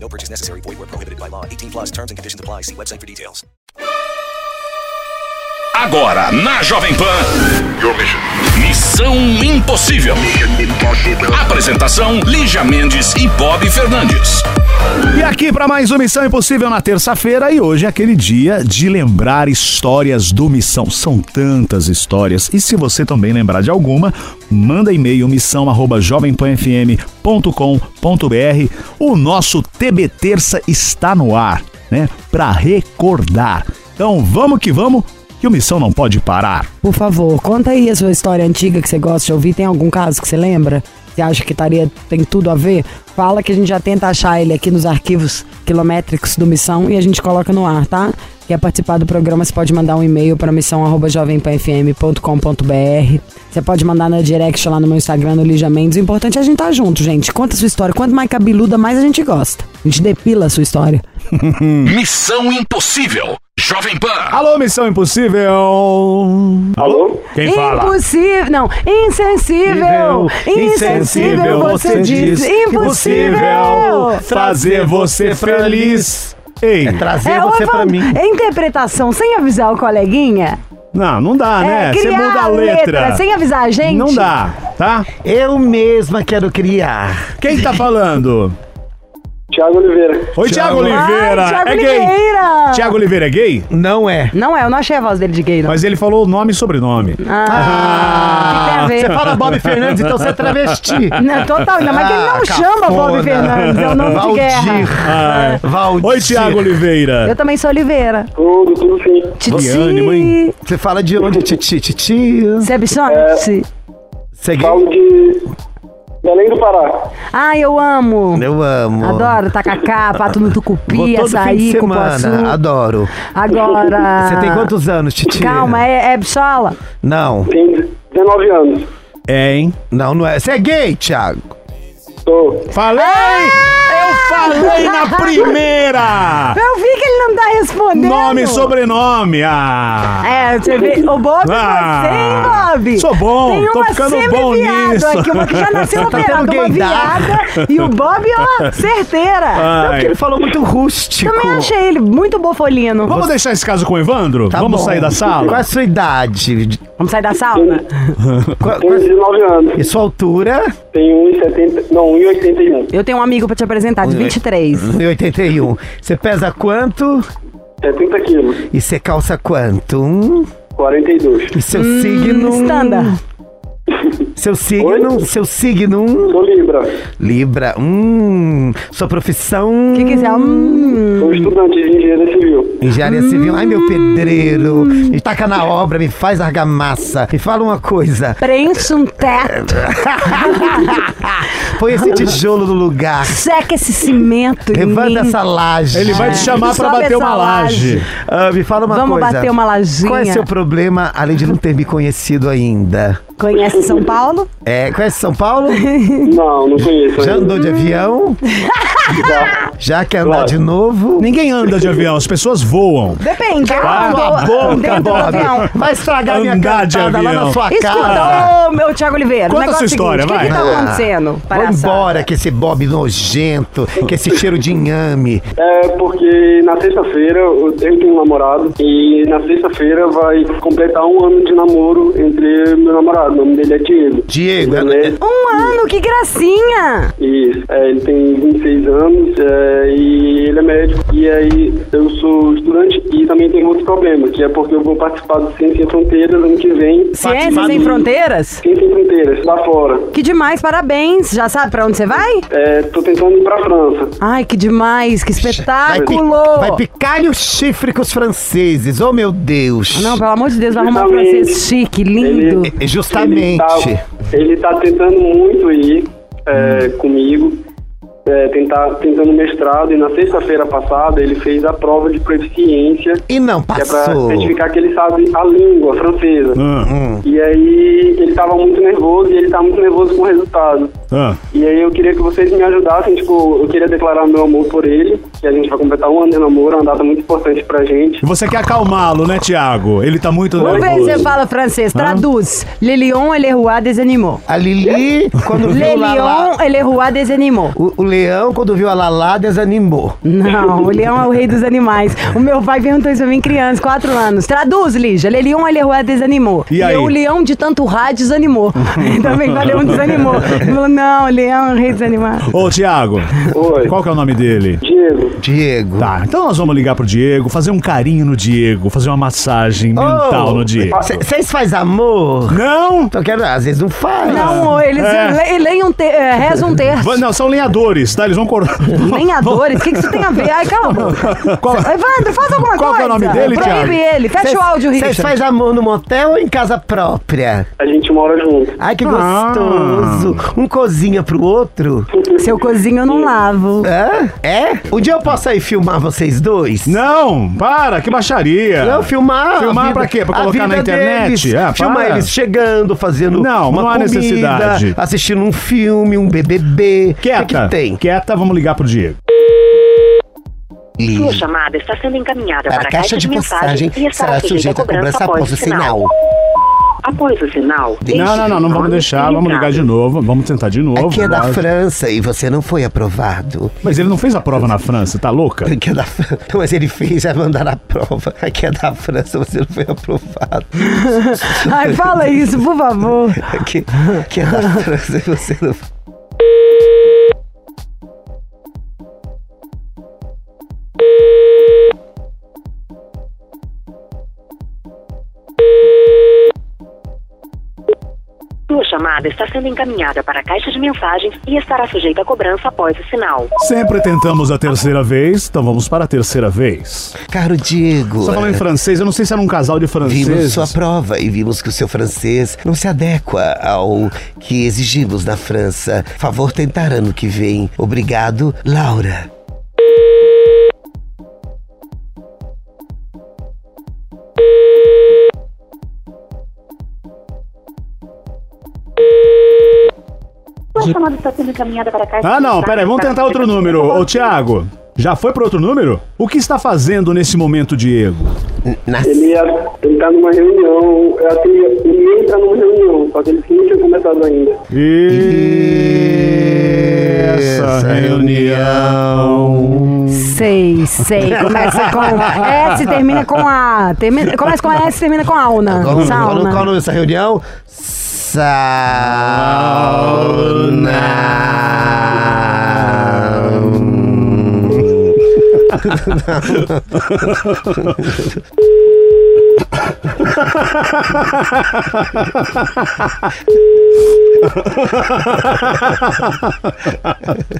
No purchase necessary. Void where prohibited by law. 18 plus terms and conditions apply. See website for details. Agora na Jovem Pan. Missão Impossível. Apresentação: Lígia Mendes e Bob Fernandes. E aqui para mais uma Missão Impossível na terça-feira e hoje é aquele dia de lembrar histórias do Missão. São tantas histórias e se você também lembrar de alguma, manda e-mail missão@jovempanfm.com.br. O nosso TB Terça está no ar, né? Para recordar. Então vamos que vamos, que o Missão não pode parar. Por favor, conta aí a sua história antiga que você gosta de ouvir. Tem algum caso que você lembra? Você acha que estaria, tem tudo a ver? Fala que a gente já tenta achar ele aqui nos arquivos quilométricos do Missão e a gente coloca no ar, tá? Quer participar do programa, você pode mandar um e-mail para missão.jovempanfm.com.br. Você pode mandar na direct lá no meu Instagram, no Lígia Mendes. O importante é a gente estar tá junto, gente. Conta a sua história. Quanto mais cabeluda, mais a gente gosta. A gente depila a sua história. Missão Impossível. Jovem Pan. Alô, Missão Impossível. Alô? Quem fala? Impossível, não, insensível, insensível, você diz, impossível. fazer você feliz. Ei, Trazer É, você pra Ivan, mim. É interpretação sem avisar o coleguinha? não, não dá, né? É, Você muda a letra. sem avisar a gente? Não dá, tá? Eu mesma quero criar. Quem tá falando? Thiago Oliveira. Oi, Tiago Oliveira. Ai, Thiago é gay. Oliveira. Tiago Oliveira é gay? Não é. Não é, eu não achei a voz dele de gay, não. Mas ele falou nome e sobrenome. Ah, que tem a ver? Você fala Bob Fernandes, então você é travesti. Não, total, ainda mais que ele não Ah, chama Bob. Fernandes, é o nome de Valdir. guerra. Ah, Valdir. Oi, Tiago Oliveira. Eu também sou Oliveira. Tudo, tudo sim. Titi. hein? Você fala de onde? Titi, titi. Você é bichona? Titi. Você é gay? Falo de Belém do Pará. Ai, eu amo. Eu amo. Adoro tacacá, pato no Vou tucupi, todo açaí, semana. cupuaçu. Adoro. Agora... Você tem quantos anos, Titi? Calma, é, é bichola? Não. Tem 19 anos. É, hein? Não, não é. Você é gay, Thiago? Falei! Eu falei na primeira! Eu vi que ele não tá respondendo. Nome e sobrenome. Ah! É, você vê, o Bob Ah, você, hein, Bob? sou bom, Tem tô uma ficando bom semi-viado nisso. aqui, uma que já nasceu Tá operada, tendo uma viada, e o Bob, ó, certeira. Não, porque Ai. ele falou muito rústico. Também achei ele muito bofolino. Vamos deixar esse caso com o Evandro? Tá Vamos bom. sair da sala? Qual é a sua idade? Vamos sair da? Qual, Tenho qual- 19 anos. e sua altura? Tenho 1,70. Não, 1,81. Eu tenho um amigo pra te apresentar, de 23. 1,81. Você pesa quanto? 70 quilos. E você calça quanto? Hum? 42. E seu Hum, signo? Standard. Seu signo? Oi? Seu signo? Sou Libra. Libra. Hum. Sua profissão? O que quiser. Hum. Sou estudante de engenharia civil. Engenharia civil. Ai, meu pedreiro. Me taca na obra, me faz argamassa. Me fala uma coisa. Preenche um teto. Põe esse tijolo no lugar. Seca esse cimento Levanta essa laje. Ele vai te chamar pra Sobe bater uma laje. laje. Ah, me fala uma Vamos coisa. bater uma lajinha. Qual é seu problema, além de não ter me conhecido ainda? Conhece São Paulo? É, conhece São Paulo? Não, não conheço. Já andou de avião? Já. Quer andar Claro. de novo? Ninguém anda de avião, as pessoas voam. Depende. Cala a boca, dentro do Bob. avião. Vai estragar minha Andar de lá na sua cara. Escuta, ô meu Thiago Oliveira, Conta a sua história, é o seguinte, vai. O que, que tá Ah, acontecendo? Palhaçada? embora com esse Bob nojento, com esse cheiro de inhame. É porque na sexta-feira eu tenho um namorado e na sexta-feira vai completar um ano de namoro entre meu namorado. O nome dele é Diego. Diego, é- é- Um ano, que gracinha! Isso. É, ele tem 26 anos é, e ele é médico. E aí eu sou estudante e também tem outro problema, que é porque eu vou participar do Ciência Sem Fronteiras ano que vem. Ciência Sem Fronteiras? Ciência Sem Fronteiras, lá fora. Que demais, parabéns. Já sabe pra onde você vai? É, tô tentando ir pra França. Ai, que demais, que espetáculo! vai picar-lhe o chifre com os franceses, oh meu Deus. Não, pelo amor de Deus, vai arrumar um francês chique, lindo. Ele- Justamente. Ele tá, ele tá tentando muito ir é, comigo. É, tentar, tentando mestrado e na sexta-feira passada ele fez a prova de proficiência, E não que é pra passou. certificar que ele sabe a língua francesa. Ah, E aí ele tava muito nervoso e ele tá muito nervoso com o resultado. Ah. E aí eu queria que vocês me ajudassem, tipo, eu queria declarar meu amor por ele, que a gente vai completar um ano de namoro, é uma data muito importante pra gente. Você quer acalmá-lo, né, Tiago? Ele tá muito Vamos ver se nervoso. você fala francês. Traduz. Le lion et le roi des animaux. A Lili, quando Le viu Lala... lion et le roi des animaux. O, o leão, quando viu a Lala, desanimou. Não, o leão é o rei dos animais. O meu pai perguntou isso pra mim, criança, 4 anos. Traduz, Lígia. Le lion et le roi des animaux. E aí? o leão de tanto rá desanimou. Também leão desanimou. Não, leão é o rei dos animais. Ô, Tiago, Oi. qual que é o nome dele? Diego, Diego. Tá, então nós vamos ligar pro Diego, fazer um carinho no Diego, fazer uma massagem mental no Diego. Vocês fazem amor? Não! Então, quero, às vezes não faz. Não, eles É. le- leem um te- é, rezam um terço. Va- Não, são lenhadores, tá? Eles vão cortar. Lenhadores? O que, que isso tem a ver? Ai, calma. Qual- Evandro, faz alguma Qual que é coisa. o nome dele, Proíbe Thiago? ele. Fecha Cês- o áudio, Vocês Richard. fazem amor no motel ou em casa própria? a gente mora junto. Ai, que Ah. gostoso. Um cozinha pro outro. Seu cozinho eu não lavo. Hã? É? Um dia eu posso aí filmar vocês dois? Não, para, que baixaria. Não, filmar. Filmar vida- pra quê? Pra colocar na internet? deles. Ah, filmar para. eles chegando, fazendo Não, uma não há comida, necessidade. assistindo um filme, um BBB. Quieta, O que, que tem? quieta, vamos ligar pro Diego. Sua chamada está sendo encaminhada Para a caixa de passagem e será sujeita a cobrança após o sinal. Após o sinal. Não, não, não, não vamos deixar, vamos ligar de novo, vamos tentar de novo. Aqui é da. França e você não foi aprovado. Mas ele não fez a prova na França, tá louca? Aqui é da França. Mas ele fez, vai mandar a prova. Aqui é da França, você não foi aprovado. Ai, fala isso, por favor. Aqui, aqui é da França e você não Sua chamada está sendo encaminhada para a caixa de mensagens e estará sujeita a cobrança após o sinal. Sempre tentamos a terceira vez, então vamos para a terceira vez. Caro Diego. Você falando em francês, eu não sei se era um casal de Vimos franceses. sua prova e vimos que o seu francês não se adequa ao que exigimos na França. Favor tentar ano que vem. Obrigado, Laura. Chamada está sendo encaminhada para a caixa Ah, não, peraí, vamos para tentar outro a número. Ô. Tiago, já foi para outro número? O que está fazendo nesse momento, Diego? Na... Ele, ia, ele tá numa reunião, eu acho que ele ia entrar numa reunião, só que ele não tinha começado ainda. Essa reunião. Sei, sei. Começa com S, termina com A. Termina, começa com S, termina com Auna. Qual, qual, qual o nome dessa reunião? sauna. Ha ha ha ha ha ha ha ha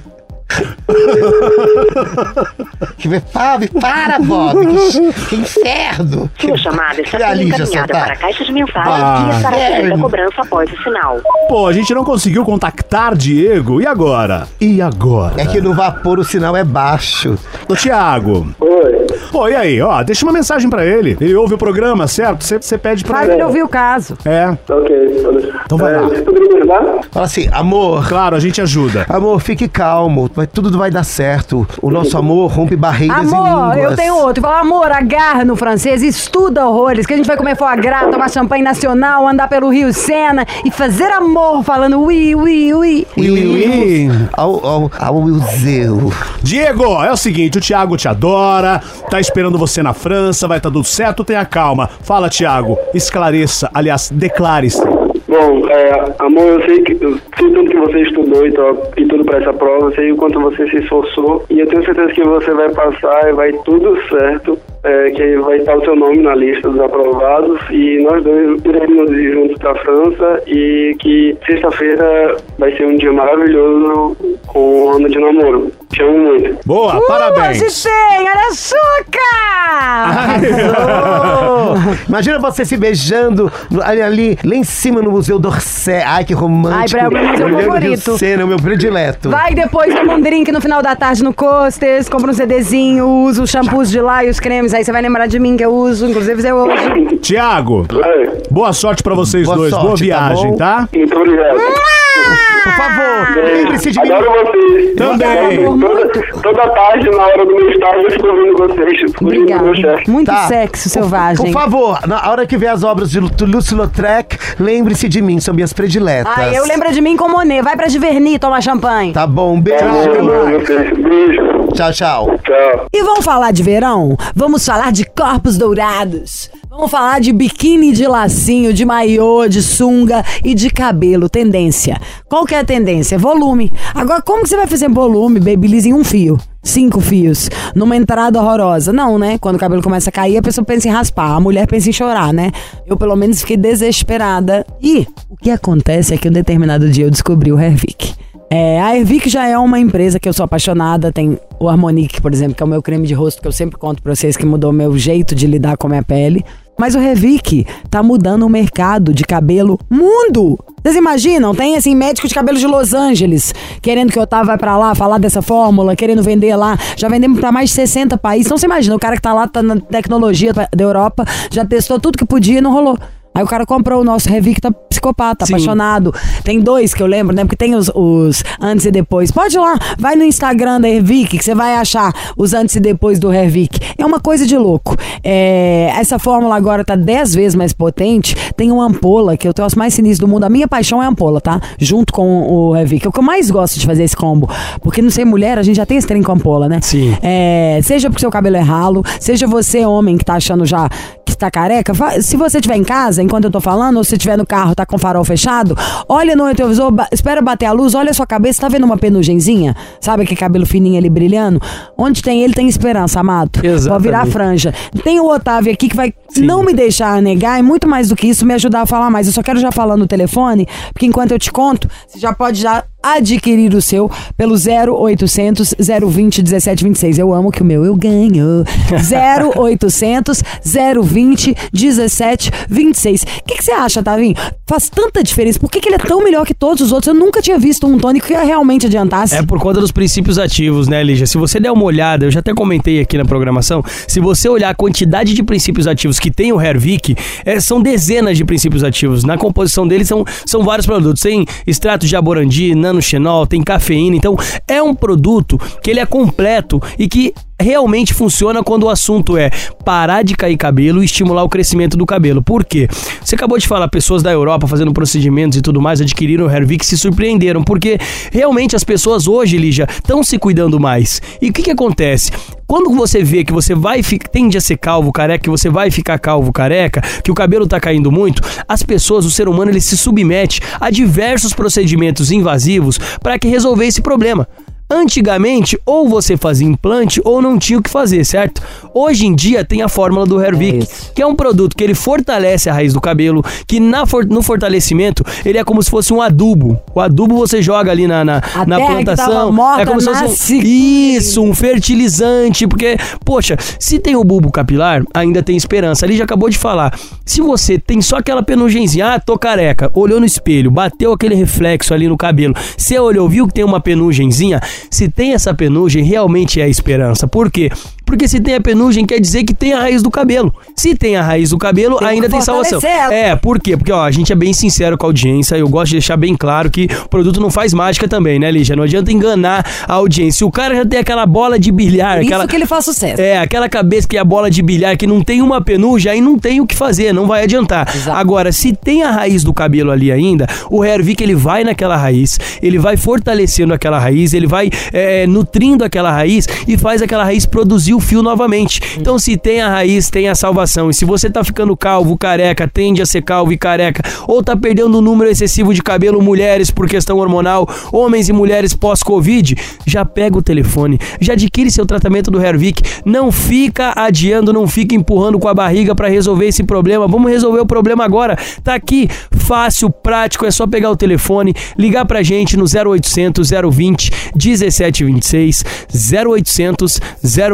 ha Que para, para, Bob. Que, que inferno. Sua chamada está sendo encaminhada tá- para a caixa de mensagens Ah, e estará sujeita inferno. a cobrança após o sinal. Pô, a gente não conseguiu contactar Diego. E agora? E agora? É que no vapor o sinal é baixo. Ô, Tiago. Oi. Pô, e aí? Ó, deixa uma mensagem pra ele. Ele ouve o programa, certo? Você- Você pede pra Faz ele. ele ouvir o caso. É, Ok, pode deixar. Então vai é, lá. Me? Fala assim, amor. claro, a gente ajuda. Amor, fique calmo, vai, tudo vai dar certo. O nosso amor rompe barreiras Amor, e línguas. eu tenho outro. Fala, amor, agarra no francês, estuda horrores, que a gente vai comer foie gras, tomar champanhe nacional, andar pelo Rio Sena e fazer amor falando ui, ui, ui. Ui, ui. iremos ao, ao, ao museu. Diego, é o seguinte, o Thiago te adora, tá esperando você na França, vai tá tudo certo, tenha calma. Fala, Thiago, esclareça, aliás, declare-se. Bom, é, amor, eu sei que sei tanto que você estudou e, e tudo pra essa prova, eu sei o quanto você se esforçou e eu tenho certeza que você vai passar e vai tudo certo, é, que vai estar o seu nome na lista dos aprovados e nós dois iremos ir juntos pra França e que sexta-feira vai ser um dia maravilhoso com o ano de namoro. Te amo muito. Boa, Hoje parabéns. tem, olha açúcar! Imagina você se beijando ali, ali, lá em cima no Museu d'Orsay. Ai, que romântico. Ai, pra- é o meu favorito. Sena, o meu predileto. Vai depois toma um drink no final da tarde no Costers, compra um CDzinho, usa os shampoos de lá e os cremes. Aí você vai lembrar de mim que eu uso, inclusive eu hoje. Tiago, É, boa sorte pra vocês Boa dois. sorte, boa tá viagem, bom? tá? muito obrigado. Por favor, lembre-se de mim. Adoro vocês. Também. Toda, toda tarde, na hora do meu estágio, eu fico ouvindo vocês. Ouvindo o meu Obrigada. chefe. Muito Tá. sexo selvagem. Por favor, na hora que ver as obras de Toulouse-Lautrec, lembre-se de mim, são minhas prediletas. Ai, eu lembro de mim com Monet. Vai pra Giverny tomar champanhe. Tá bom, um beijo. Beijo, vocês. Beijo. Tchau, tchau. Tchau. E vamos falar de verão? Vamos falar de corpos dourados. Vamos falar de biquíni de lacinho, de maiô, de sunga e de cabelo. Tendência. Qual que é a tendência? Volume. Agora, como que você vai fazer volume, babyliss em um fio? Cinco fios. Numa entrada horrorosa. Não, né? Quando o cabelo começa a cair, a pessoa pensa em raspar. A mulher pensa em chorar, né? Eu, pelo menos, fiquei desesperada. E o que acontece é que um determinado dia eu descobri o Hervik. É, a Hervik já é uma empresa que eu sou apaixonada. Tem o Harmonique, por exemplo, que é o meu creme de rosto que eu sempre conto pra vocês que mudou meu jeito de lidar com a minha pele. Mas o Hervik tá mudando o mercado de cabelo mundo. Vocês imaginam? Tem assim médico de cabelo de Los Angeles querendo que o Otávio vai pra lá falar dessa fórmula, querendo vender lá. Já vendemos pra mais de 60 países. Então você imagina, o cara que tá lá tá na tecnologia da Europa, já testou tudo que podia e não rolou. Aí o cara comprou o nosso Revic, tá psicopata, apaixonado. Tem dois que eu lembro, né? Porque tem os, os antes e depois. Pode ir lá, vai no Instagram da Revic, que você vai achar os antes e depois do Revic. É uma coisa de louco. É, essa fórmula agora tá 10 vezes mais potente. Tem uma ampola, que eu tenho as mais sinistras do mundo. A minha paixão é a ampola, tá? Junto com o Revic. É o que eu mais gosto de fazer esse combo. Porque não sei, mulher, a gente já tem esse trem com ampola, né? Sim. É, seja porque seu cabelo é ralo, seja você, homem, que tá achando já que tá careca, se você estiver em casa, enquanto eu tô falando, ou se estiver no carro, tá com o farol fechado, olha no retrovisor, ba- espera bater a luz, olha a sua cabeça, tá vendo uma penugenzinha? Sabe aquele cabelo fininho ali brilhando? Onde tem ele, tem esperança, amado. Pode Exatamente. virar franja. Tem o Otávio aqui que vai não me deixar negar e muito mais do que isso, me ajudar a falar mais. Eu só quero já falar no telefone, porque enquanto eu te conto, você já pode já adquirir o seu pelo 0800 020 1726. Eu amo que o meu eu ganho. 0800 020 1726. O que, que você acha, Tavinho? Faz tanta diferença. Por que, que ele é tão melhor que todos os outros? Eu nunca tinha visto um tônico que realmente adiantasse. É por conta dos princípios ativos, né, Lígia? Se você der uma olhada, eu já até comentei aqui na programação, se você olhar a quantidade de princípios ativos que tem o Hervik, é, são dezenas de princípios ativos. Na composição dele são, são vários produtos. Tem extrato de aborandi, nanoxenol, tem cafeína. Então, é um produto que ele é completo e que realmente funciona quando o assunto é parar de cair cabelo e estimular o crescimento do cabelo. Por quê? Você acabou de falar, pessoas da Europa fazendo procedimentos e tudo mais, adquiriram o Hervik e se surpreenderam, porque realmente as pessoas hoje, Lígia, estão se cuidando mais. E o que que acontece? Quando você vê que você vai tende a ser calvo careca, que você vai ficar calvo careca, que o cabelo tá caindo muito, as pessoas, o ser humano, ele se submete a diversos procedimentos invasivos para que resolver esse problema. Antigamente, ou você fazia implante ou não tinha o que fazer, certo? Hoje em dia tem a fórmula do Hervik, que é um produto que ele fortalece a raiz do cabelo, que na for- no fortalecimento ele é como se fosse um adubo. O adubo você joga ali na, na, na plantação. é como se fosse um, isso, um fertilizante, porque, poxa, se tem o bulbo capilar, ainda tem esperança. Ali já acabou de falar. Se você tem só aquela penugenzinha, ah, tô careca, olhou no espelho, bateu aquele reflexo ali no cabelo, você olhou, viu que tem uma penugenzinha, se tem essa penugem, realmente é esperança. Por quê? Porque se tem a penugem, quer dizer que tem a raiz do cabelo. Se tem a raiz do cabelo, Tem que ainda tem salvação. ela. É, por quê? Porque, ó, a gente é bem sincero com a audiência, eu gosto de deixar bem claro que o produto não faz mágica também, né, Lígia? Não adianta enganar a audiência. O cara já tem aquela bola de bilhar, Por aquela... isso que ele faz sucesso. É, aquela cabeça que é a bola de bilhar, que não tem uma penugem, aí não tem o que fazer, não vai adiantar. Exato. Agora, se tem a raiz do cabelo ali ainda, o Hervik ele vai naquela raiz, ele vai fortalecendo aquela raiz, ele vai é, nutrindo aquela raiz e faz aquela raiz produzir o fio novamente. Então, se tem a raiz, tem a salvação. E se você tá ficando calvo, careca, tende a ser calvo e careca, ou tá perdendo um número excessivo de cabelo, mulheres por questão hormonal, homens e mulheres pós-Covid, já pega o telefone, já adquire seu tratamento do Hervik, não fica adiando, não fica empurrando com a barriga para resolver esse problema. Vamos resolver o problema agora. Tá aqui, fácil, prático, é só pegar o telefone, ligar pra gente no 0800 020 1726, 0800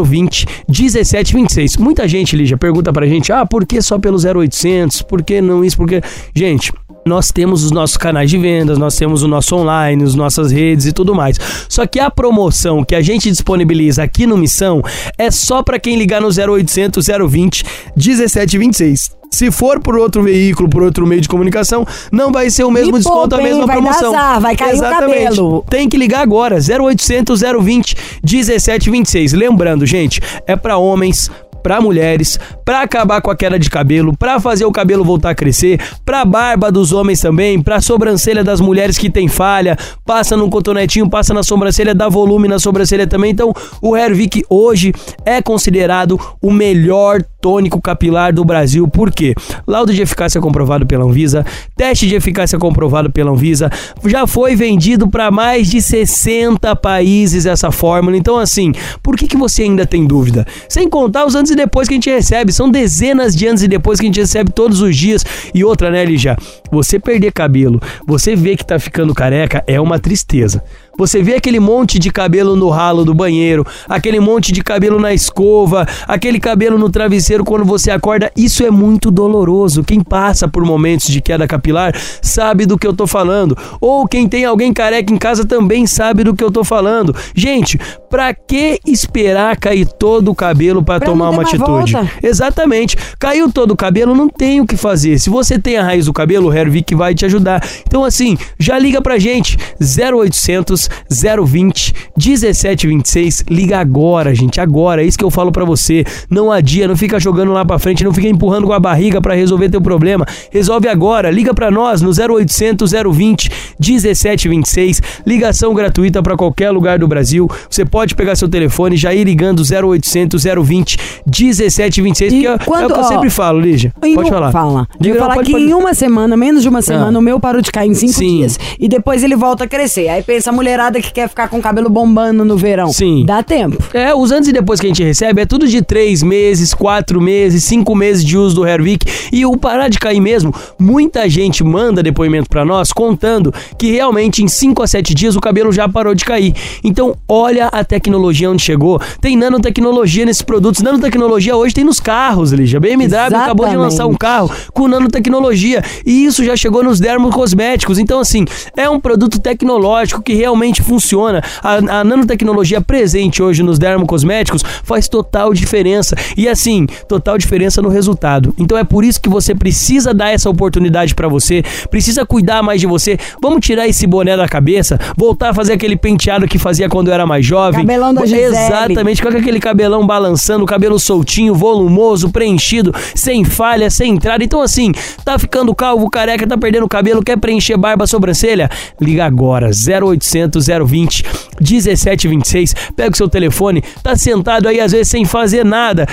020 020 1726. Muita gente, Lígia, pergunta pra gente: ah, por que só pelo 0800? Por que não isso? Porque. Gente, nós temos os nossos canais de vendas, nós temos o nosso online, as nossas redes e tudo mais. Só que a promoção que a gente disponibiliza aqui no Missão é só para quem ligar no 0800 020 1726. Se for por outro veículo, por outro meio de comunicação, não vai ser o mesmo desconto, a mesma vai promoção. azar, vai cair o cabelo. Tem que ligar agora, 0800 020 1726. Lembrando, gente, é para homens, para mulheres, para acabar com a queda de cabelo, para fazer o cabelo voltar a crescer, para barba dos homens também, para sobrancelha das mulheres que tem falha, passa num cotonetinho, passa na sobrancelha, dá volume na sobrancelha também. Então, o Hervik hoje é considerado o melhor tônico capilar do Brasil. Por quê? Laudo de eficácia comprovado pela Anvisa, teste de eficácia comprovado pela Anvisa, já foi vendido para mais de 60 países essa fórmula. Então, assim, por que, que você ainda tem dúvida? Sem contar os antes e depois que a gente recebe, são dezenas de antes e depois que a gente recebe todos os dias. E outra, né, Lígia? Você perder cabelo, você vê que tá ficando careca, é uma tristeza. Você vê aquele monte de cabelo no ralo do banheiro, aquele monte de cabelo na escova, aquele cabelo no travesseiro quando você acorda, isso é muito doloroso. Quem passa por momentos de queda capilar sabe do que eu tô falando. Ou quem tem alguém careca em casa também sabe do que eu tô falando. Gente, pra que esperar cair todo o cabelo pra Pra tomar uma atitude? volta. Exatamente. Caiu todo o cabelo, não tem o que fazer. Se você tem a raiz do cabelo, o Hervik vai te ajudar. Então, assim, já liga pra gente. 0800 020 1726. Liga agora, gente. Agora. É isso que eu falo pra você. Não adia, não fica jogando lá pra frente, não fica empurrando com a barriga pra resolver teu problema. Resolve agora. Liga pra nós no 0800 020 1726. Ligação gratuita pra qualquer lugar do Brasil. Você pode pegar seu telefone e já ir ligando 0800 020 1726. E Que é, é quando- o que eu ó, sempre falo, Lígia. Pode um- falar. Fala. Eu Diga, não, falar pode- que pode- em uma semana, menos de uma semana, Ah. o meu parou de cair em cinco Sim. dias. E depois ele volta a crescer. Aí pensa a mulherada que quer ficar com o cabelo bombando no verão. Sim. Dá tempo. É, os antes e depois que a gente recebe é tudo de três meses, quatro meses, cinco meses de uso do Hervik. E o parar de cair mesmo, muita gente manda depoimento pra nós contando que realmente em cinco a sete dias o cabelo já parou de cair. Então, olha a tecnologia onde chegou. Tem nanotecnologia nesses produtos. Nanotecnologia hoje tem nos carros, Lígia. BMW acabou de lançar um Exatamente. carro com nanotecnologia. E isso já chegou nos dermocosméticos. Então, assim, é um produto tecnológico que realmente funciona. A, a nanotecnologia presente hoje nos dermocosméticos faz total diferença. E assim, total diferença no resultado. Então é por isso que você precisa dar essa oportunidade pra você, precisa cuidar mais de você. Vamos tirar esse boné da cabeça, voltar a fazer aquele penteado que fazia quando eu era mais jovem. Cabelão da Gisele. Exatamente, com aquele cabelão balançando, cabelo soltinho, volumoso, preenchido, sem falha, sem entrada. Então, assim, tá ficando calvo, careca, tá perdendo cabelo, quer preencher barba, sobrancelha? Liga agora, 0800 020 1726. Pega o seu telefone, tá sentado aí às vezes sem fazer nada,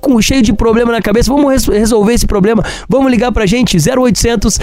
com cheio de problema na cabeça. Vamos res- resolver esse problema. Vamos ligar pra gente, 0800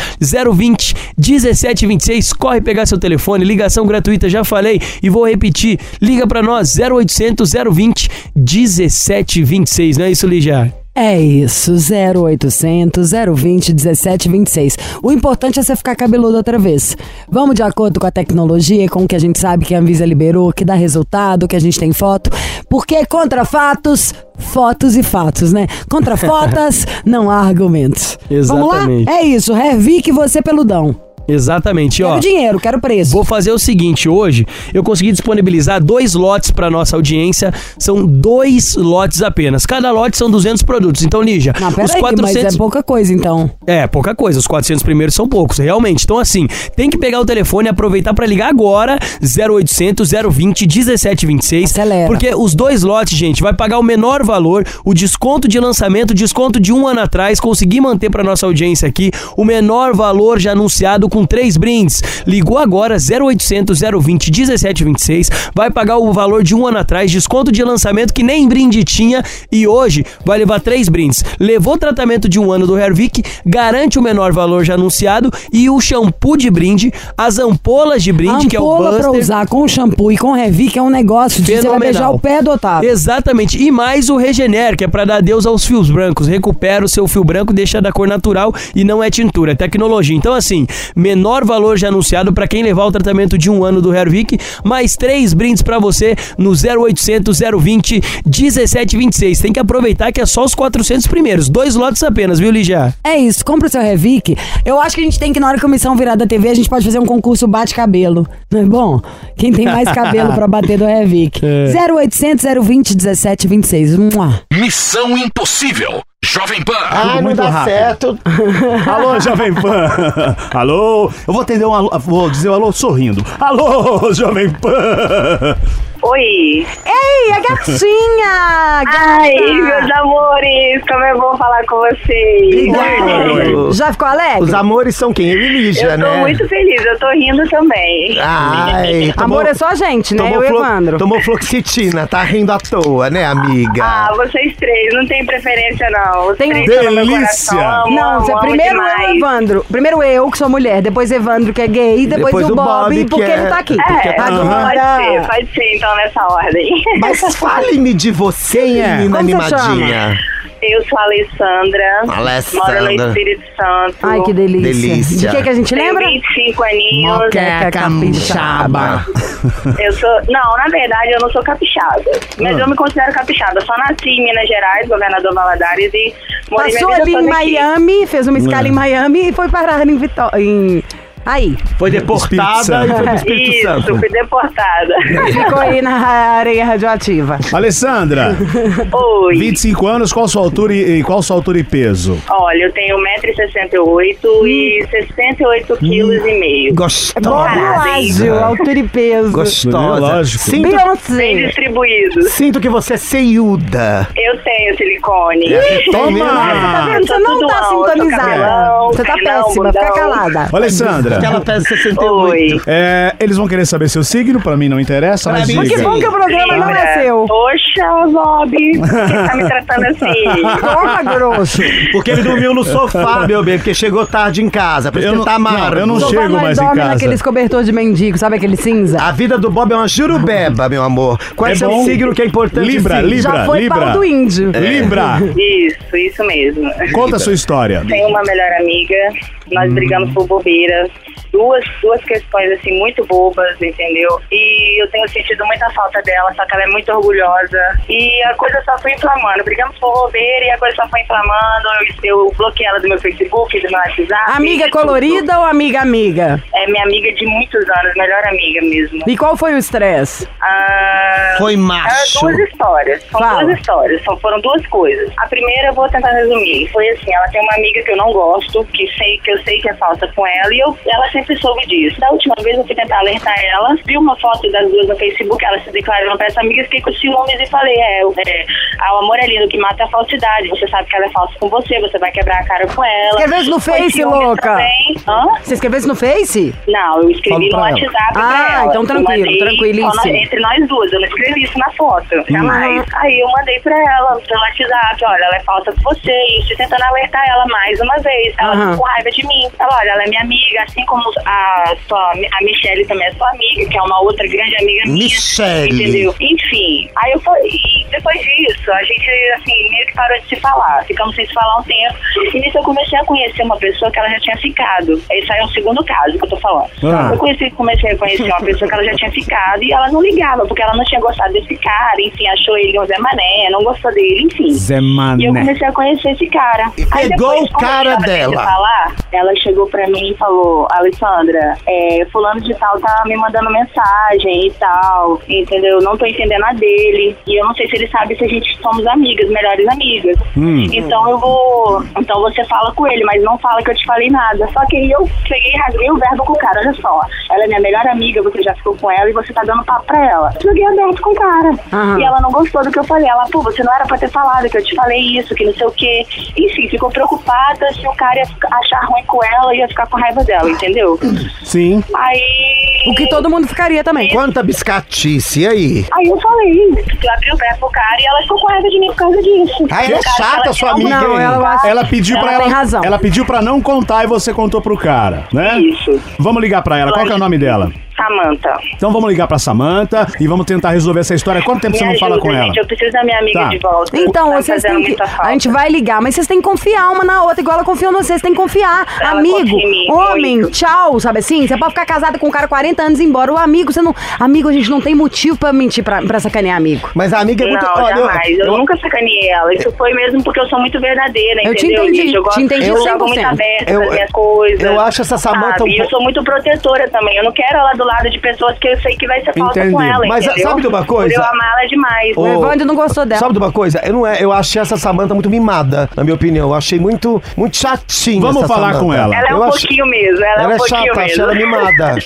020 1726. Corre pegar seu telefone, ligação gratuita, já falei e vou repetir. Liga pra nós, 0800 020 1726. Não é isso, Lígia? É isso, 0800 020 1726. O importante é você ficar cabeludo outra vez. Vamos de acordo com a tecnologia, com o que a gente sabe que a Anvisa liberou, que dá resultado, que a gente tem foto. Porque contra fatos, fotos e fatos, né? Contra fotos, não há argumentos. Exatamente. Vamos lá? É isso, Revique você peludão. Exatamente, ó. Quero dinheiro, quero preço. Vou fazer o seguinte, hoje eu consegui disponibilizar dois lotes para nossa audiência, são dois lotes apenas. Cada lote são 200 produtos. Então, Lígia, Não, os peraí, 400 mas é pouca coisa então. É, pouca coisa. Os 400 primeiros são poucos, realmente. Então, assim, tem que pegar o telefone e aproveitar pra ligar agora, 0800 020 1726. Acelera. Porque os dois lotes, gente, vai pagar o menor valor, o desconto de lançamento, desconto de um ano atrás, consegui manter pra nossa audiência aqui o menor valor já anunciado com três brindes. Ligou agora, 0800 020 1726, vai pagar o valor de um ano atrás, desconto de lançamento que nem brinde tinha e hoje vai levar três brindes. Levou o tratamento de um ano do Hervik, garante o menor valor já anunciado e o shampoo de brinde, as ampolas de brinde, que é o Ampola pra Buster. usar com shampoo e com Revique é um negócio de você Fenomenal. beijar o pé do Otávio. Exatamente. E mais o Regener, que é pra dar adeus aos fios brancos. Recupera o seu fio branco, deixa da cor natural e não é tintura, é tecnologia. Então, assim, menor valor já anunciado para quem levar o tratamento de um ano do Hervik, mais três brindes para você no 0800 020 1726. Tem que aproveitar que é só os 400 primeiros, dois lotes apenas, viu, Lígia? É isso, compra o seu Revic. Eu acho que a gente tem que, na hora que a missão virar da TV, a gente pode fazer um concurso bate-cabelo. Não é bom? Quem tem mais cabelo pra bater do Revic. 0800 020 1726. Mua. Missão Impossível. Jovem Pan. Ah, não muito dá rápido. certo. Alô, Jovem Pan. alô. Eu vou atender um alô, vou dizer um alô sorrindo. Alô, Jovem Pan. Oi. Ei, a gatinha! Ai, gata! meus amores, como é bom falar com vocês. Obrigado. Já ficou alegre? Os amores são quem? Eu e Lígia, Eu tô né? muito feliz, eu tô rindo também. Ai, tomou, Amor é só a gente, né? Eu e Evandro. tomou fluoxetina, tá rindo à toa, né, amiga? Ah, vocês três, não tem preferência não. Os Tem- três estão no meu Delícia. coração, amo, Não, amo, você- amo primeiro eu demais. e Evandro. Primeiro eu, que sou mulher, depois Evandro, que é gay, depois, Depois o o Bob, Bob, que porque é- ele tá aqui. É, Agora, pode ser, pode ser então nessa ordem. Mas fale-me de você, é? menina Como você animadinha. Eu sou a Alessandra, Alessandra. moro no Espírito Santo. Ai, que delícia. Delícia. De que, que a gente Tenho lembra? 25 aninhos. Moqueca capixaba. Eu sou. Não, na verdade eu não sou capixaba. Mas Ah. eu me considero capixaba. Só nasci em Minas Gerais, governador Valadares, e morei Passou minha ali vida em aqui. Miami, fez uma escala em Miami e foi parar em Vitória. Em... Aí, Foi deportada e foi pro Espírito Isso, Santo. fui deportada. ficou aí na areia radioativa. Alessandra, Oi. 25 anos, qual sua altura e, e qual sua altura e peso? Olha, eu tenho 1,68m e 68 quilos e meio. Gostosa. Bob ágil, altura e peso. Gostosa. Lógico. Sinto, Bem distribuído. sinto que você é seiuda. Eu tenho silicone. É, Toma! Tá vendo? Você Eu não tá alto, sintonizada. cabelão, Você tá péssima, fica calada. Ô, Alessandra, Que ela pesa 68. Oi. é, eles vão querer saber seu signo, pra mim não interessa, Pra mas mim, Mas que diga. bom que o programa não é seu. Poxa, Bob, por que tá me tratando assim? Porra, grosso. Porque ele dormiu no sofá, meu bem, porque chegou tarde em casa. Por isso Eu tá amargo. eu não Só chego mais em dorme casa. naqueles cobertor de mendigo, sabe aquele cinza? A vida do Bob é uma jurubeba, meu amor. Qual é, É seu bom. signo que é importante? Libra, sim? Libra. Já foi Libra. pau do índio. Libra, Isso, isso mesmo. conta a sua história. Tenho uma melhor amiga, nós brigamos por bobeiras. Duas, duas questões, assim, muito bobas, entendeu? E eu tenho sentido muita falta dela, só que ela é muito orgulhosa. E a coisa só foi inflamando. Brigamos por bobeira e a coisa só foi inflamando. Eu, eu bloqueei ela do meu Facebook, do meu WhatsApp. Amiga colorida ou amiga amiga? É minha amiga de muitos anos, melhor amiga mesmo. E qual foi o estresse? Ah, Foi ah, macho. duas histórias. São Fala. duas histórias. São, foram duas coisas. A primeira eu vou tentar resumir. Foi assim, ela tem uma amiga que eu não gosto, que sei que eu sei que é falsa com ela, e eu, ela sempre soube disso. Da última vez eu fui tentar alertar ela, vi uma foto das duas no Facebook, ela se declarando pra essa amiga, fiquei com ciúmes e falei, é, o- é, ah, o amor é lindo, que mata é a falsidade. Você sabe que ela é falsa com você, você vai quebrar a cara com ela. Escreveu isso no Foi Face, louca? Você escreveu isso no Face? Não, eu escrevi no pra ela. WhatsApp pra Ah, ela. então Eu tranquilo, tranquilíssimo. entre nós duas, eu não escrevi isso na foto, Uhum. jamais. Aí eu mandei pra ela pelo WhatsApp, olha, ela é falsa com você, isso, tentando alertar ela mais uma vez. Ela Aham. ficou com raiva de mim. Ela, olha, ela é minha amiga, assim como a, sua, a Michelle também é sua amiga, que é uma outra grande amiga minha. Michele. Entendeu? Enfim, aí eu falei, e depois disso, a gente, assim, meio que parou de se falar. Ficamos sem se falar um tempo. E nisso eu comecei a conhecer uma pessoa que ela já tinha ficado. Esse aí é o segundo caso que eu tô falando. Ah. Eu conheci, comecei a conhecer uma pessoa que ela já tinha ficado e ela não ligava, porque ela não tinha gostado desse cara, enfim, achou ele um Zé Mané, não gostou dele, enfim. Zé E eu Mané. comecei a conhecer esse cara. E Aí pegou depois, o cara dela. Falar, ela chegou pra mim e falou, Alessandra, é, fulano de tal tá me mandando mensagem e tal, entendeu? Não tô entendendo a dele. E eu não sei se ele sabe se a gente somos amigas, melhores amigas. Hum. Então eu vou. Então você fala com ele, mas não fala que eu te falei nada. Só que aí eu peguei e rasguei o verbo com o cara. Olha só, ela é minha melhor amiga, você já ficou com ela e você tá dando papo pra ela. Joguei aberto com o cara. Aham. E ela não gostou do que eu falei. Ela, pô, você não era pra ter falado que eu te falei isso, que não sei o quê. Enfim, ficou preocupada se o cara ia achar ruim com ela e ia ficar com raiva dela, entendeu? Sim. Aí. O que todo mundo ficaria também. Quanta biscatice, e aí? Aí eu falei, eu abri o verbo pro cara e ela ficou com raiva de mim por causa disso. Ah, ela é chata, ela sua amiga, Não, hein? ela Ela pediu Ela pra tem ela. razão. Ela pediu pra não contar e você contou pro cara, né? Isso. Vamos ligar pra ela. Qual que é o nome dela? Samanta. Então vamos ligar pra Samanta e vamos tentar resolver essa história. Quanto tempo você Me não fala ajuda, com ela? gente. Eu preciso da minha amiga Tá. de volta. Então, tá vocês têm que. A gente vai ligar, mas vocês têm que confiar uma na outra, igual ela confiou em vocês, tem que confiar. Ela amigo, confia homem, muito. tchau, sabe assim? Você pode ficar casada com um cara 40 anos e ir embora. O amigo, você não. Amigo, a gente não tem motivo pra mentir pra, pra sacanear amigo. Mas a amiga é muito. Não, olha, eu- jamais. Eu, eu- nunca sacaneei ela. Isso foi mesmo porque eu sou muito verdadeira, Eu te entendeu, entendi, gente? Eu te gosto entendi eu jogo 100%. muito aberta Eu- com as minhas coisas. eu acho essa Samantha sabe? um E eu sou muito protetora também. Eu não quero ela do lado de pessoas que eu sei que vai ser falta Entendi. com ela, Mas, entendeu? sabe de uma coisa? Por eu amar ela demais. O Evandro não gostou dela. Sabe de uma coisa? Eu, não é, eu achei essa Samanta muito mimada, na minha opinião. Eu achei muito, muito chatinha. Vamos essa falar Samantha. com ela. Ela é um Eu acho- pouquinho mesmo. Ela, Ela é é um pouquinho chata, achei mesmo. ela mimada.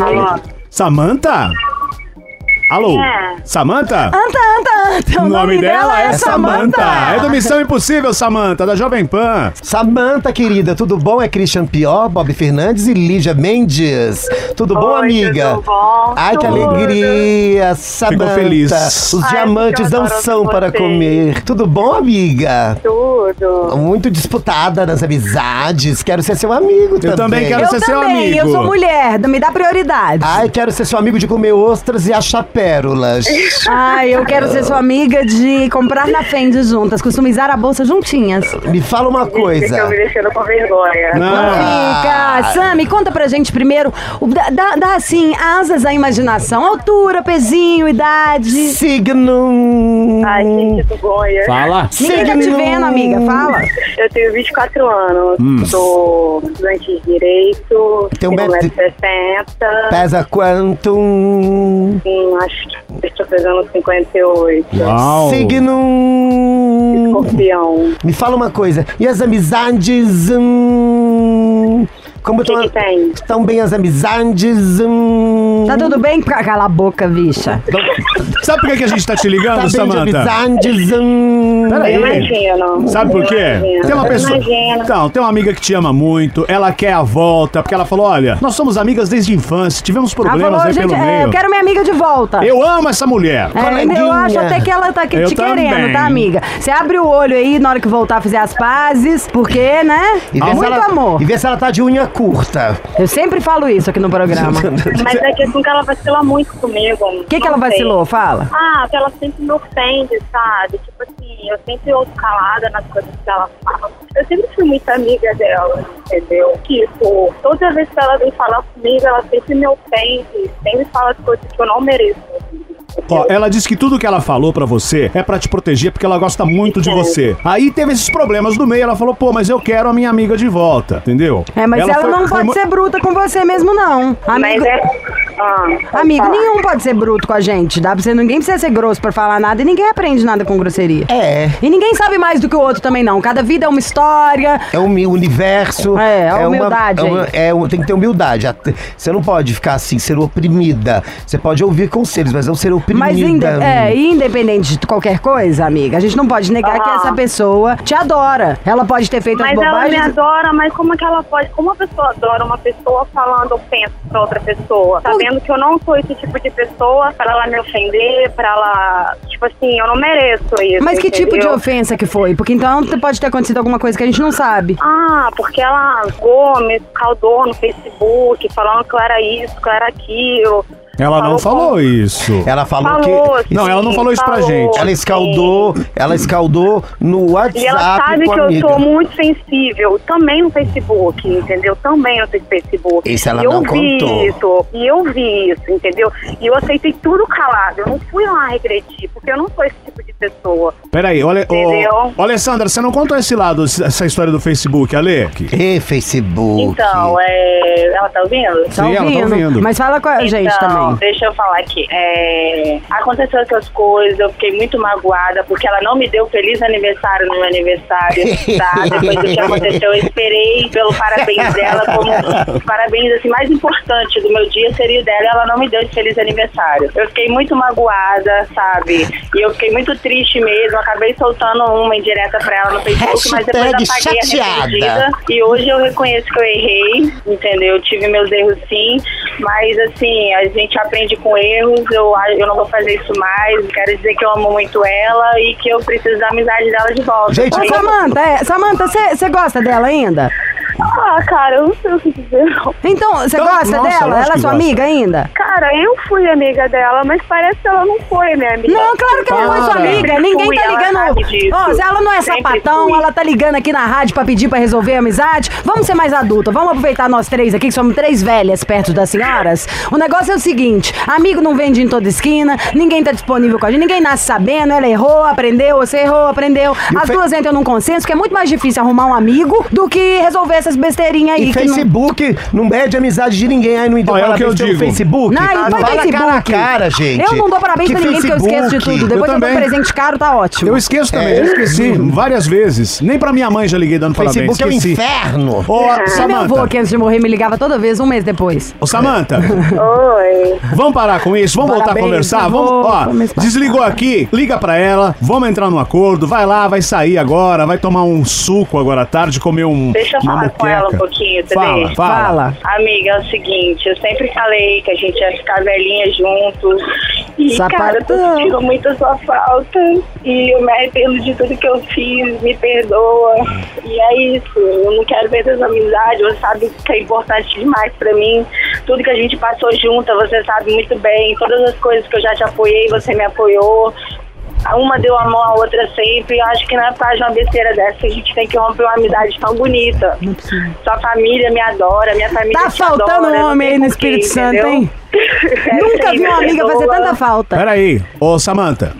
Alô? Samanta? Alô? É. Samanta? Anta, anta, anta. O nome dela é Samanta. É do Missão Impossível, Samanta, da Jovem Pan. Samanta, querida, tudo bom? É Christian Pior, Bob Fernandes e Lígia Mendes. Tudo bom, Oi, amiga? tudo bom? Ai, que alegria, Samanta. feliz. Os Ai, diamantes eu não são para vocês. comer. Tudo bom, amiga? Tudo. Muito disputada nas amizades. Quero ser seu amigo também. também quero Eu ser seu também, amigo. eu sou mulher, me dá prioridade. Ai, quero ser seu amigo de comer ostras e achar pérolas. Ai, eu quero ser sua amiga de comprar na Fendi juntas, customizar a bolsa juntinhas. Me fala uma Fica coisa. me deixando com vergonha. Não. Fica. Sammy, conta pra gente primeiro. o- Dá, dá- assim, asas à imaginação. Altura, pezinho, idade. Signo. Ai, gente, que vergonha. Fala. Ninguém tá te vendo, amiga. Fala. Eu tenho 24 anos, Hum. sou estudante de Direito, Tem um tenho metro- 1,60m, Pesa quanto? sim, acho estou pesando 58. Uau. Signo. Escorpião. Me fala uma coisa. E as amizades? Hum, como que, que estão bem as amizades? Hum, Tá tudo bem? Ca- Cala a boca, bicha. Sabe por que a gente tá te tá ligando, bem de Samanta? amizades? Hum, Peraí. Eu imagino. Sabe por quê? Imagino. Tem uma pessoa. Imagino. Então, tem uma amiga que te ama muito, ela quer a volta, porque ela falou: olha, nós somos amigas desde a infância, tivemos Ela problemas falou, aí gente, pelo é, meio. eu quero minha amiga de volta. Eu amo essa mulher. É, eu acho até que ela tá aqui Eu te também. querendo, tá, amiga? Você abre o olho aí na hora que voltar a fazer as pazes, porque, né? E Muito ela, amor. e vê se ela tá de unha curta. Eu sempre falo isso aqui no programa. Mas é questão que ela vacila muito comigo. O que, que ela vacilou? Fala. Ah, que ela sempre me ofende, sabe? Tipo assim, eu sempre ouço calada nas coisas que ela fala. Eu sempre fui muito amiga dela, entendeu? Tipo, toda vez que ela vem falar comigo, ela sempre me ofende, sempre fala as coisas que eu não mereço. Ó, ela disse que tudo que ela falou pra você é pra te proteger porque ela gosta muito de É. você. Aí teve esses problemas no meio, ela falou, pô, mas eu quero a minha amiga de volta, entendeu? É, mas ela, foi- não foi pode mu- ser bruta com você mesmo, não. Amigo, Mas é. Ah, amigo falar. nenhum pode ser bruto com a gente. Dá pra você, ninguém precisa ser grosso pra falar nada e ninguém aprende nada com grosseria. É. E ninguém sabe mais do que o outro também, não. Cada vida é uma história. É um universo. É, a uma- humildade é uma- é um- tem que ter humildade. Você não pode ficar assim, ser oprimida. Você pode ouvir conselhos, mas não ser oprimida. Mas inde- é, independente de qualquer coisa, amiga, a gente não pode negar que Aham. essa pessoa te adora. Ela pode ter feito as Mas ela me bobagens. adora, mas como é que ela pode. Como a pessoa adora uma pessoa falando ofensa pra outra pessoa? Sabendo que eu não sou esse tipo de pessoa pra ela me ofender, pra ela. Tipo assim, eu não mereço isso. Mas que tipo de entendeu? ofensa que foi? Porque então pode ter acontecido alguma coisa que a gente não sabe. Ah, porque ela gol, me escaldou no Facebook, falando que eu era isso, que eu era aquilo. Ela não Falou falou isso. Ela falou, Falou, que. Não, ela não falou isso pra gente. Ela escaldou, ela escaldou no WhatsApp E ela sabe com que a eu amiga. sou muito sensível, também no Facebook, entendeu? Também no Facebook. Isso ela e eu não vi contou. isso, e eu vi isso, entendeu? E eu aceitei tudo calado, eu não fui lá regredir, porque eu não sou esse tipo de pessoa. Peraí, olha. Entendeu? Ô, Alessandra, você não contou esse lado, essa história do Facebook, Ale? Ê, Facebook. Então, é... ela tá ouvindo? Tá Sim, ela tá ouvindo. Mas fala com a gente então, também. deixa eu falar aqui. É, aconteceu essas coisas, eu fiquei muito magoada, porque ela não me deu feliz aniversário no meu aniversário, tá? Depois do que aconteceu, eu esperei pelo parabéns dela como parabéns assim, mais importante do meu dia seria o dela, e ela não me deu esse feliz aniversário. Eu fiquei muito magoada, sabe? E eu fiquei muito triste mesmo, acabei soltando uma indireta pra ela no Facebook, mas depois apaguei a arrependida. E hoje eu reconheço que eu errei, entendeu? Eu tive meus erros sim, mas assim, a gente gente aprende com erros, eu, eu não vou fazer isso mais. Quero dizer que eu amo muito ela e que eu preciso da amizade dela de volta. Ô, Samanta, é, Samanta, você gosta dela ainda? Ah, cara, eu não sei o que dizer. não. Então, você Então, gosta nossa, dela? Ela é sua gosta. amiga ainda? Cara, eu fui amiga dela, mas parece que ela não foi minha amiga. Não, claro que ela não é sua Sempre amiga. Ninguém fui, tá ligando. Ó, se ela não é Sempre sapatão, fui. ela tá ligando aqui na rádio pra pedir pra resolver a amizade. Vamos ser mais adulta. Vamos aproveitar nós três aqui, que somos três velhas perto das senhoras. O negócio é o seguinte: amigo não vende em toda esquina, ninguém tá disponível com a gente, ninguém nasce sabendo. Ela errou, aprendeu, você errou, aprendeu. As duas entram num consenso que é muito mais difícil arrumar um amigo do que resolver essas besteirinhas aí. E que não- Facebook não... pede amizade de ninguém. Aí não deu Ó, é o parabéns que eu digo. Facebook. Não, não é Fala Facebook. cara a cara, gente. Eu não dou parabéns Que pra ninguém porque eu esqueço de Facebook? tudo. Depois Eu eu, dou também. presente caro, tá ótimo. Eu esqueço também, É? eu esqueci várias vezes. Nem pra minha mãe já liguei dando parabéns. Facebook é um esqueci. inferno. Ô, E meu avô, Samanta. que antes de morrer, me ligava toda vez, um mês depois. Ô, Samanta. Oi. Vamos parar com isso, vamos voltar a conversar. Vamos, ó, desligou aqui, liga pra ela, vamos entrar num acordo, vai lá, vai sair agora, vai tomar um suco agora à tarde, comer um Deixa eu uma falar com ela um pouquinho, você Fala, fala. Amiga, é o seguinte, eu sempre falei que a gente ia ficar velhinha juntos. E, cara, eu tô Sapatão. sentindo muito a sua falta. E eu me arrependo de tudo que eu fiz, me perdoa. E é isso, eu não quero perder essa amizade, você sabe que é importante demais pra mim. Tudo que a gente passou junta, você sabe muito bem. Todas as coisas que eu já te apoiei, você me apoiou. Uma deu a mão à outra sempre. Eu acho que não é por causa de uma besteira dessa que a gente tem que romper uma amizade tão bonita. Sua família me adora, minha família Tá te faltando adora, um homem aí no Espírito Santo, entendeu? hein? É, Nunca vi uma amiga fazer tanta falta. Peraí, ô Samanta,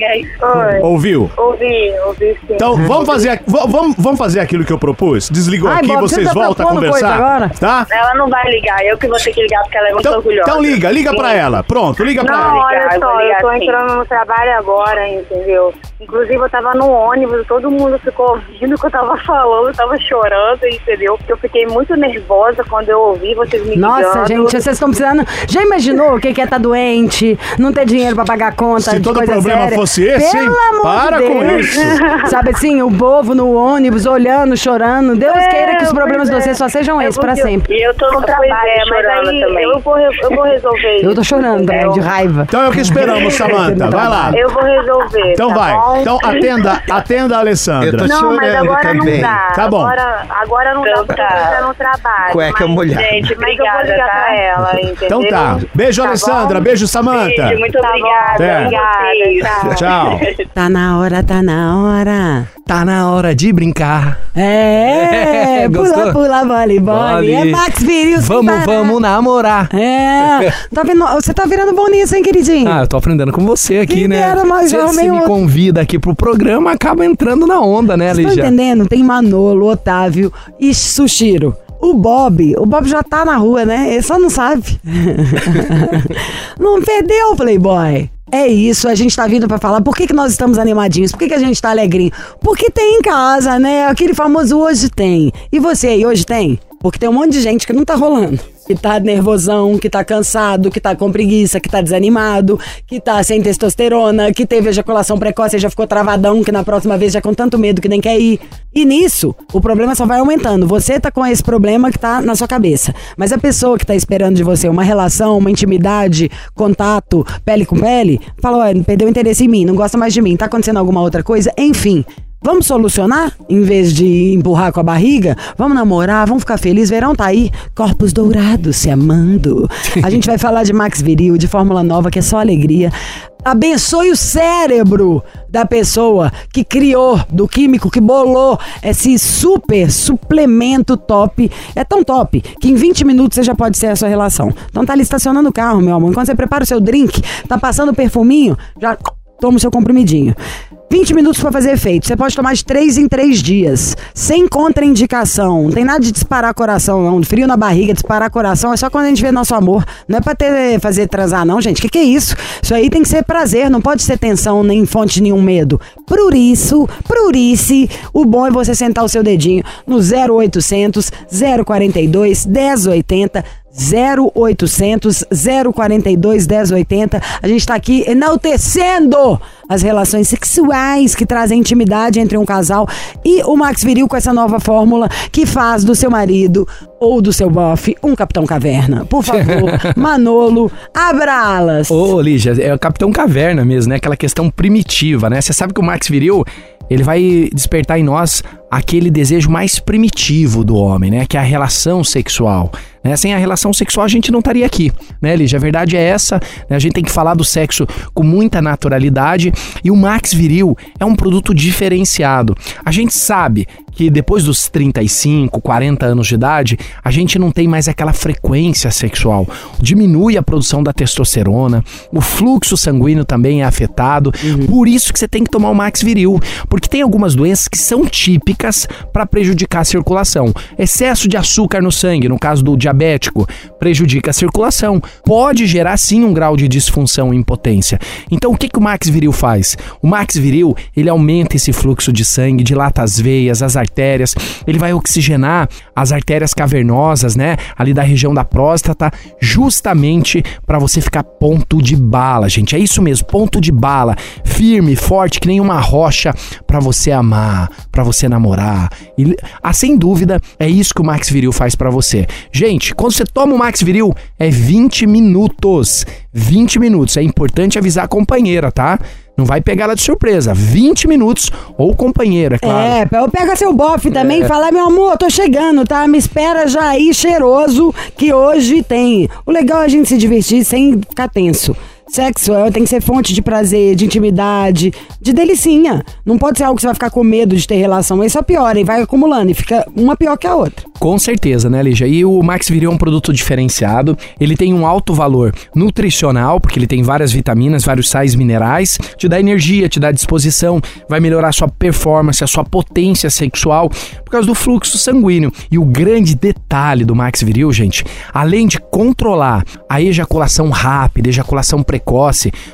ouviu? Ouvi, ouvi sim. Então vamos fazer, vamos, vamos fazer aquilo que eu propus? Desligou Ai, aqui, Bob, vocês você tá voltam a conversar. agora? Tá? Ela não vai ligar, eu que vou ter que ligar porque ela é muito Então, orgulhosa. então liga, liga pra ela. Pronto, liga pra Não, ela. olha eu vou só, eu ligar tô sim. entrando no trabalho agora, entendeu? Inclusive, eu tava no ônibus, todo mundo ficou ouvindo o que eu tava falando, eu tava chorando, entendeu? Porque eu fiquei muito nervosa quando eu ouvi vocês me Nossa, ligando. gente, vocês estão precisando. Já imaginou o que é estar doente, não ter dinheiro pra pagar conta Se de todo coisa problema séria? fosse esse, Pelo hein? amor Para de com Deus. isso. Sabe assim, o povo no ônibus olhando, chorando. Deus É, queira que os problemas de é. vocês só sejam esses pra sempre. E eu tô no Pois trabalho é, mas chorando aí também. eu vou, eu vou resolver isso. Eu tô chorando também, de raiva. Então é o que esperamos, Samanta. Vai lá. Eu vou resolver. Então tá vai. bom? Então atenda, atenda a Eu Alessandra. tô Não, mas chorando agora também. não dá. Tá bom. Agora, agora não Então dá porque tá. eu no trabalho. Cueca mas, molhada. Gente, Mas eu vou obrigada, ligar tá? pra ela, entendeu? Então tá. Beijo, Tá Alessandra. bom? Beijo, Samanta. Beijo, muito Tá obrigada. É. Obrigada, Tchau. Tá na hora, tá na hora. Tá na hora de brincar. É, pula, Gostou? pula, vole, vole. Vole. É Max Viril. sem Vamos, parar. vamos namorar. É, tá vendo? Você tá virando bom nisso, hein, queridinho? Ah, eu tô aprendendo com você aqui, Quem né? dera, mas Você se me outro. convida aqui pro programa, acaba entrando na onda, né, estão Lígia? entendendo? Tem Manolo, Otávio e Sushiro. O Bob, o Bob já tá na rua, né? Ele só não sabe. não perdeu, Playboy. É isso, a gente tá vindo pra falar por que, que nós estamos animadinhos, por que, que a gente tá alegrinho? Porque tem em casa, né? Aquele famoso hoje tem. E você aí, hoje tem? Porque tem um monte de gente que não tá rolando. Que tá nervosão, que tá cansado, que tá com preguiça, que tá desanimado, que tá sem testosterona, que teve ejaculação precoce e já ficou travadão, que na próxima vez já com tanto medo que nem quer ir. E nisso, o problema só vai aumentando. Você tá com esse problema que tá na sua cabeça. Mas a pessoa que tá esperando de você uma relação, uma intimidade, contato, pele com pele, fala, olha, perdeu interesse em mim, não gosta mais de mim, tá acontecendo alguma outra coisa? Enfim. Vamos solucionar? Em vez de empurrar com a barriga? Vamos namorar, vamos ficar felizes. Verão tá aí, corpos dourados se amando. A gente vai falar de Max Viril, de Fórmula Nova, que é só alegria. Abençoe o cérebro da pessoa que criou, do químico que bolou esse super suplemento top. É tão top que em 20 minutos você já pode ser a sua relação. Então tá ali estacionando o carro, meu amor. Enquanto você prepara o seu drink, tá passando o perfuminho, já toma o seu comprimidinho. 20 minutos para fazer efeito. Você pode tomar de 3 em 3 dias. Sem contraindicação. Não tem nada de disparar coração, não. Frio na barriga, disparar coração. É só quando a gente vê nosso amor. Não é pra ter, fazer transar, não, gente. O que, que é isso? Isso aí tem que ser prazer. Não pode ser tensão, nem fonte de nenhum medo. Por isso, o bom é você sentar o seu dedinho no 0800 042 1080 0800 042 1080. A gente está aqui enaltecendo as relações sexuais que trazem intimidade entre um casal e o Max Viril com essa nova fórmula que faz do seu marido ou do seu bofe um Capitão Caverna. Por favor, Manolo, abra alas. Ô, Lígia, é o Capitão Caverna mesmo, né? Aquela questão primitiva, né? Você sabe que o Max Viril, ele vai despertar em nós aquele desejo mais primitivo do homem, né? Que é a relação sexual. Né? Sem a relação sexual a gente não estaria aqui, né, Lígia? A verdade é essa, né? A gente tem que falar do sexo com muita naturalidade e o Max Viril é um produto diferenciado. A gente sabe que depois dos 35, 40 anos de idade, a gente não tem mais aquela frequência sexual. Diminui a produção da testosterona, o fluxo sanguíneo também é afetado. Por isso que você tem que tomar o Max Viril, porque tem algumas doenças que são típicas para prejudicar a circulação. Excesso de açúcar no sangue, no caso do diabético, prejudica a circulação. Pode gerar sim um grau de disfunção e impotência. Então o que, que o Max Viril faz? O Max Viril, ele aumenta esse fluxo de sangue, dilata as veias, as artérias, ele vai oxigenar as artérias cavernosas, né, ali da região da próstata, justamente para você ficar ponto de bala, gente. É isso mesmo, ponto de bala, firme, forte, que nem uma rocha para você amar, para você namorar. E, ah, sem dúvida, é isso que o Max Viril faz para você. Gente, quando você toma o Max Viril, é 20 minutos. 20 minutos. É importante avisar a companheira, tá? Não vai pegar ela de surpresa. 20 minutos ou companheiro, é claro. É, eu pega seu bofe também e fala, meu amor, tô chegando, tá? Me espera já aí cheiroso que hoje tem. O legal é a gente se divertir sem ficar tenso. Sexo é, tem que ser fonte de prazer, de intimidade, de delicinha. Não pode ser algo que você vai ficar com medo de ter relação. Aí só piora e vai acumulando e fica uma pior que a outra. Com certeza, né, Lígia? E o Max Viril é um produto diferenciado. Ele tem um alto valor nutricional, porque ele tem várias vitaminas, vários sais minerais. Te dá energia, te dá disposição, vai melhorar a sua performance, a sua potência sexual, por causa do fluxo sanguíneo. E o grande detalhe do Max Viril, gente, além de controlar a ejaculação rápida, ejaculação precoce,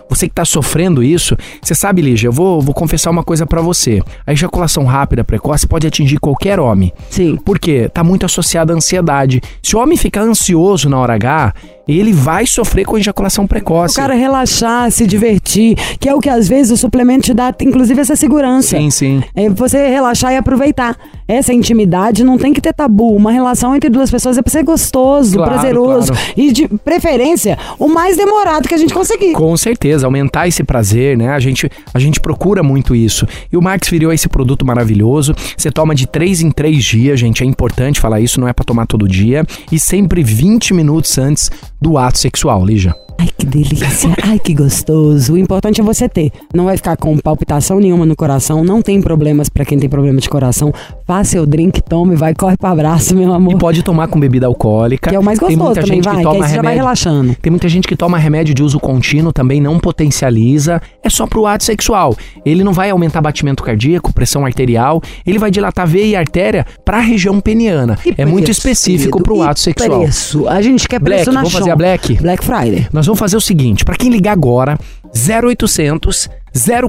você que tá sofrendo isso, você sabe, Lígia, eu vou, vou confessar uma coisa para você. A ejaculação rápida precoce pode atingir qualquer homem. Sim. Porque tá muito associada à ansiedade. Se o homem ficar ansioso na hora H, ele vai sofrer com ejaculação O precoce. cara relaxar, se divertir, que é o que às vezes o suplemento te dá, inclusive essa segurança. Sim, sim. É você relaxar e aproveitar. Essa intimidade não tem que ter tabu. Uma relação entre duas pessoas é pra ser gostoso, Claro, prazeroso. claro. E de preferência, o mais demorado que a gente conseguir. Com certeza, aumentar esse prazer, né? A gente, a gente procura muito isso. E o Max Viril é esse produto maravilhoso. Você toma de 3 em 3 dias, gente. É importante falar isso, não é pra tomar todo dia. E sempre 20 minutos antes do ato sexual, Lígia. Ai, que delícia. Ai, que gostoso. O importante é você ter. Não vai ficar com palpitação nenhuma no coração. Não tem problemas pra quem tem problema de coração. Faça seu drink, tome, vai, corre pro abraço, meu amor. E pode tomar com bebida alcoólica. Que é o mais Tem gostoso muita também, gente vai. que Que toma você já vai remédio. relaxando. Tem muita gente que toma remédio de uso contínuo, também não potencializa. É só pro ato sexual. Ele não vai aumentar batimento cardíaco, pressão arterial. Ele vai dilatar veia e artéria pra região peniana. E é muito preço, específico querido? pro ato sexual. Preço. A gente quer Black, preço na vamos fazer a Black? Black Friday. Nós vamos fazer o seguinte, pra quem ligar agora, 0800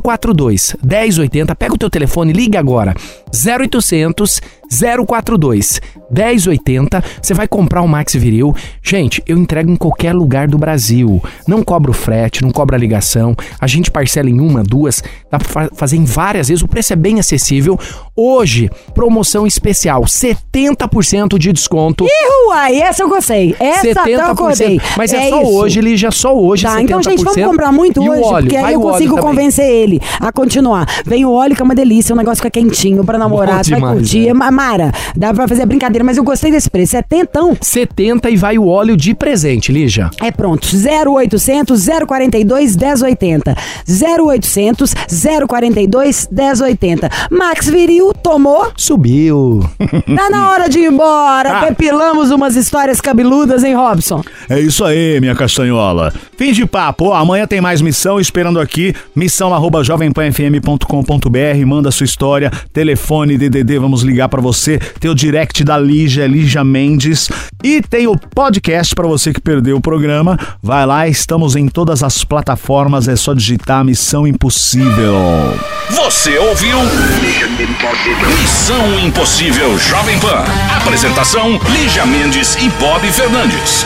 042 1080, pega o teu telefone, liga agora. 0800 042 1080, você vai comprar um Max Viril. Gente, eu entrego em qualquer lugar do Brasil. Não cobro frete, não cobra ligação. A gente parcela em uma, duas, dá pra fa- fazer em várias vezes. O preço é bem acessível. Hoje, promoção especial, 70% de desconto. Ih, uai, essa eu gostei. Essa eu acordei. Mas é, só isso. hoje, Lígia, só hoje. Tá, 70%. então, gente, vamos comprar muito E o hoje, óleo, porque aí eu o consigo convencer ele a continuar. Vem o óleo, que é uma delícia, o negócio fica quentinho pra namorar, vai curtir. né? Ma- Mara, dá pra fazer a brincadeira, mas eu gostei desse preço. É tentão. 70 e vai o óleo de presente, Lígia. É pronto, 0800 042 1080. 0800 042 1080. Max Viril tomou, Subiu. tá na hora de ir embora. Ah. Depilamos umas histórias cabeludas, hein, Robson? É isso aí, minha castanhola. Fim de papo. Amanhã tem mais missão esperando aqui. Missão arroba jovempanfm.com.br. Manda sua história, telefone, DDD. Vamos ligar pra você. Tem o direct da Lígia, Lígia Mendes. E tem o podcast para você que perdeu o programa. Vai lá, estamos em todas as plataformas. É só digitar Missão Impossível. Você ouviu? Missão Impossível Jovem Pan. Apresentação: Lígia Mendes e Bob Fernandes.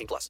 18 plus.